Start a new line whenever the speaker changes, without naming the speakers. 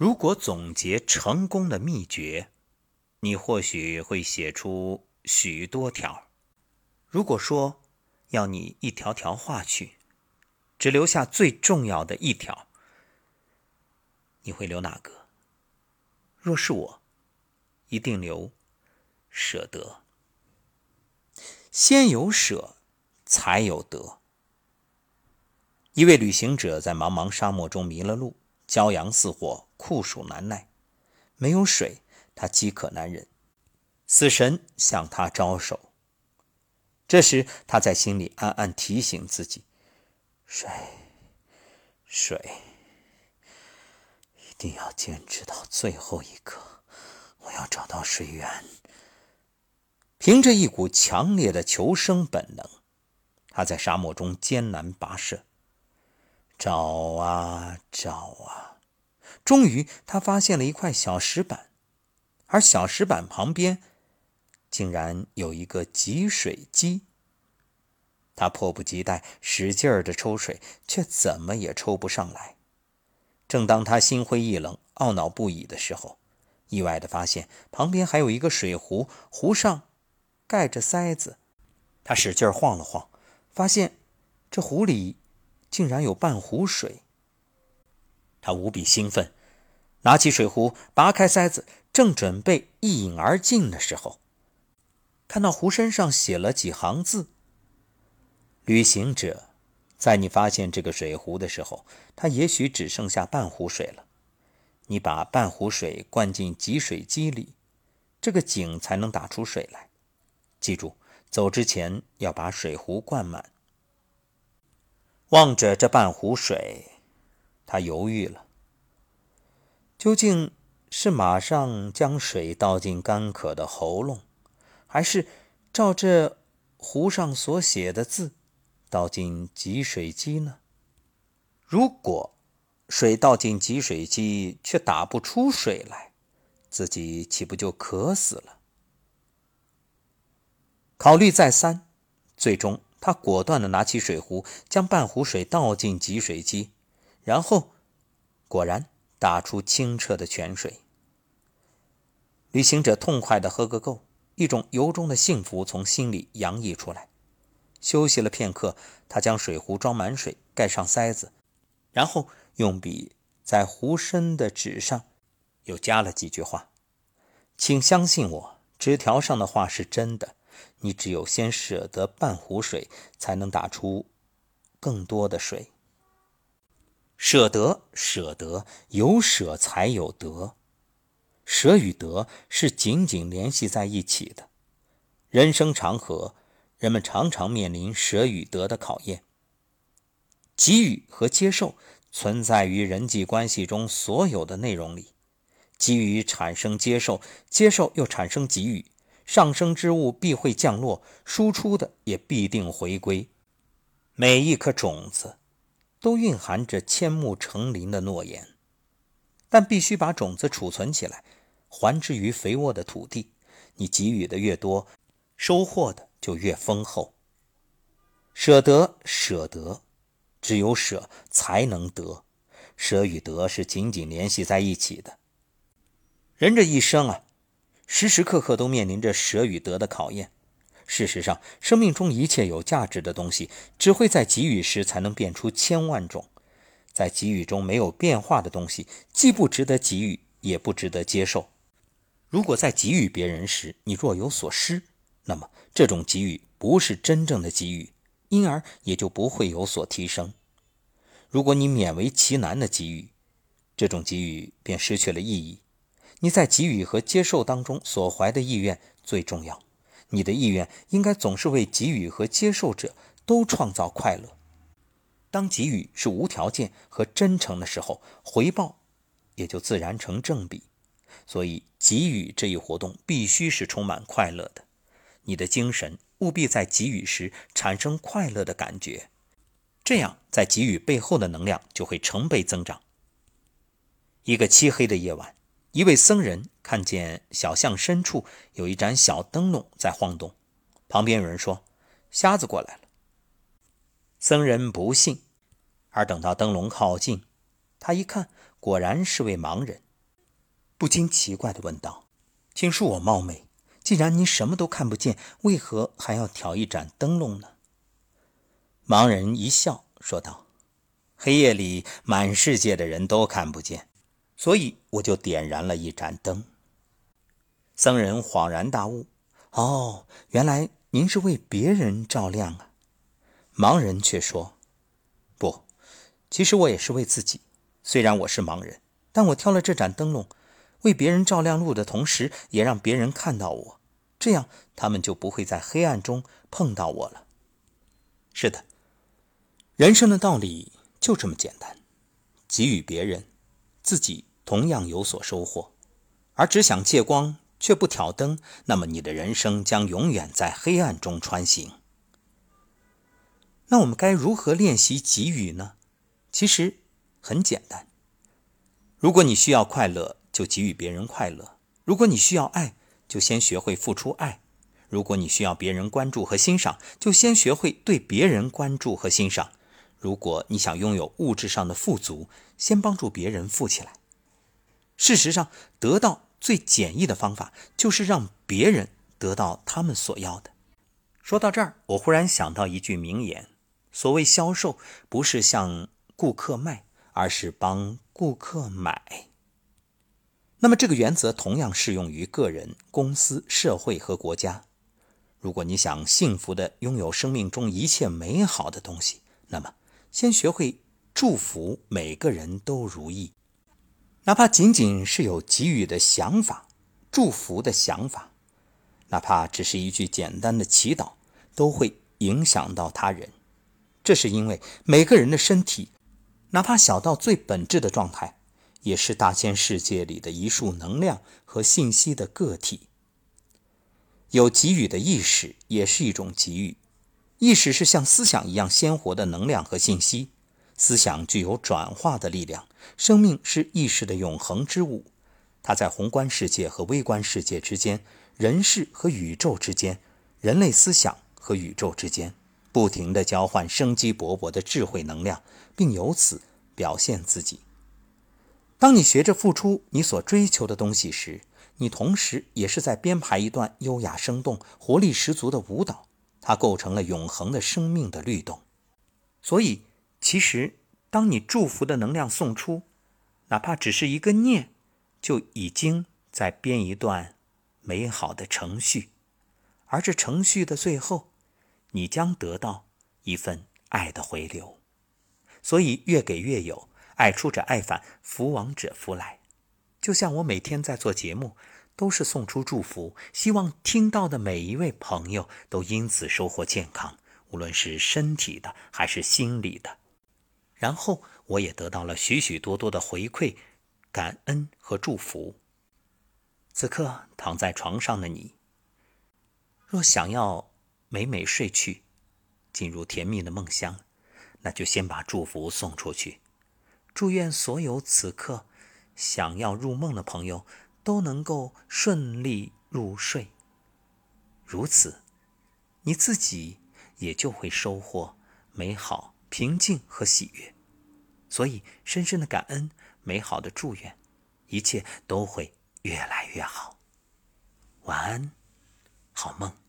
如果总结成功的秘诀，你或许会写出许多条。如果说要你一条条画去，只留下最重要的一条，你会留哪个？若是我，一定留舍得。先有舍，才有得。一位旅行者在茫茫沙漠中迷了路，骄阳似火，酷暑难耐，没有水，他饥渴难忍，死神向他招手。这时，他在心里暗暗提醒自己：水，水，一定要坚持到最后一刻，我要找到水源。凭着一股强烈的求生本能，他在沙漠中艰难跋涉。找啊找啊，终于他发现了一块小石板，而小石板旁边竟然有一个集水机。他迫不及待，使劲儿的抽水，却怎么也抽不上来。正当他心灰意冷、懊恼不已的时候，意外的发现旁边还有一个水壶，壶上盖着塞子。他使劲晃了晃，发现这壶里。竟然有半壶水，他无比兴奋，拿起水壶，拔开塞子，正准备一饮而尽的时候，看到壶身上写了几行字：“旅行者，在你发现这个水壶的时候，它也许只剩下半壶水了。你把半壶水灌进集水机里，这个井才能打出水来。记住，走之前要把水壶灌满。”望着这半壶水，他犹豫了。究竟是马上将水倒进干渴的喉咙，还是照这壶上所写的字倒进集水机呢？如果水倒进集水机却打不出水来，自己岂不就渴死了？考虑再三，最终。他果断地拿起水壶，将半壶水倒进集水机，然后果然打出清澈的泉水。旅行者痛快地喝个够，一种由衷的幸福从心里洋溢出来。休息了片刻，他将水壶装满水，盖上塞子，然后用笔在壶身的纸上又加了几句话：“请相信我，纸条上的话是真的。”你只有先舍得半壶水，才能打出更多的水。舍得，舍得，有舍才有得。舍与得是紧紧联系在一起的。人生长河，人们常常面临舍与得的考验。给予和接受存在于人际关系中所有的内容里。给予产生接受，接受又产生给予。上升之物必会降落，输出的也必定回归。每一颗种子都蕴含着千木成林的诺言，但必须把种子储存起来，还之于肥沃的土地。你给予的越多，收获的就越丰厚。舍得，舍得，只有舍才能得，舍与得是紧紧联系在一起的。人这一生啊。时时刻刻都面临着舍与得的考验。事实上，生命中一切有价值的东西，只会在给予时才能变出千万种。在给予中没有变化的东西，既不值得给予，也不值得接受。如果在给予别人时你若有所失，那么这种给予不是真正的给予，因而也就不会有所提升。如果你勉为其难的给予，这种给予便失去了意义。你在给予和接受当中所怀的意愿最重要，你的意愿应该总是为给予和接受者都创造快乐。当给予是无条件和真诚的时候，回报也就自然成正比。所以，给予这一活动必须是充满快乐的。你的精神务必在给予时产生快乐的感觉，这样在给予背后的能量就会成倍增长。一个漆黑的夜晚。一位僧人看见小巷深处有一盏小灯笼在晃动，旁边有人说：“瞎子过来了。”僧人不信，而等到灯笼靠近，他一看，果然是位盲人，不禁奇怪地问道：“请恕我冒昧，既然您什么都看不见，为何还要挑一盏灯笼呢？”盲人一笑，说道：“黑夜里满世界的人都看不见，所以我就点燃了一盏灯。”僧人恍然大悟：“哦，原来您是为别人照亮啊！”盲人却说：“不，其实我也是为自己。虽然我是盲人，但我挑了这盏灯笼。”为别人照亮路的同时，也让别人看到我，这样他们就不会在黑暗中碰到我了。是的，人生的道理就这么简单：给予别人，自己同样有所收获；而只想借光却不挑灯，那么你的人生将永远在黑暗中穿行。那我们该如何练习给予呢？其实很简单。如果你需要快乐，就给予别人快乐。如果你需要爱，就先学会付出爱；如果你需要别人关注和欣赏，就先学会对别人关注和欣赏。如果你想拥有物质上的富足，先帮助别人富起来。事实上，得到最简易的方法就是让别人得到他们所要的。说到这儿，我忽然想到一句名言：所谓销售，不是向顾客卖，而是帮顾客买。那么，这个原则同样适用于个人、公司、社会和国家。如果你想幸福的拥有生命中一切美好的东西，那么先学会祝福每个人都如意，哪怕仅仅是有给予的想法、祝福的想法，哪怕只是一句简单的祈祷，都会影响到他人。这是因为每个人的身体，哪怕小到最本质的状态。也是大千世界里的一束能量和信息的个体。有给予的意识也是一种给予。意识是像思想一样鲜活的能量和信息，思想具有转化的力量。生命是意识的永恒之物，它在宏观世界和微观世界之间，人世和宇宙之间，人类思想和宇宙之间，不停地交换生机勃勃的智慧能量，并由此表现自己。当你学着付出你所追求的东西时，你同时也是在编排一段优雅生动、活力十足的舞蹈，它构成了永恒的生命的律动。所以，其实当你祝福的能量送出，哪怕只是一个念，就已经在编一段美好的程序，而这程序的最后，你将得到一份爱的回流。所以，越给越有。爱出者爱返，福往者福来。就像我每天在做节目，都是送出祝福，希望听到的每一位朋友都因此收获健康，无论是身体的还是心理的。然后我也得到了许许多多的回馈、感恩和祝福。此刻躺在床上的你，若想要美美睡去，进入甜蜜的梦乡，那就先把祝福送出去。祝愿所有此刻想要入梦的朋友都能够顺利入睡。如此，你自己也就会收获美好、平静和喜悦。所以，深深的感恩，美好的祝愿，一切都会越来越好。晚安，好梦。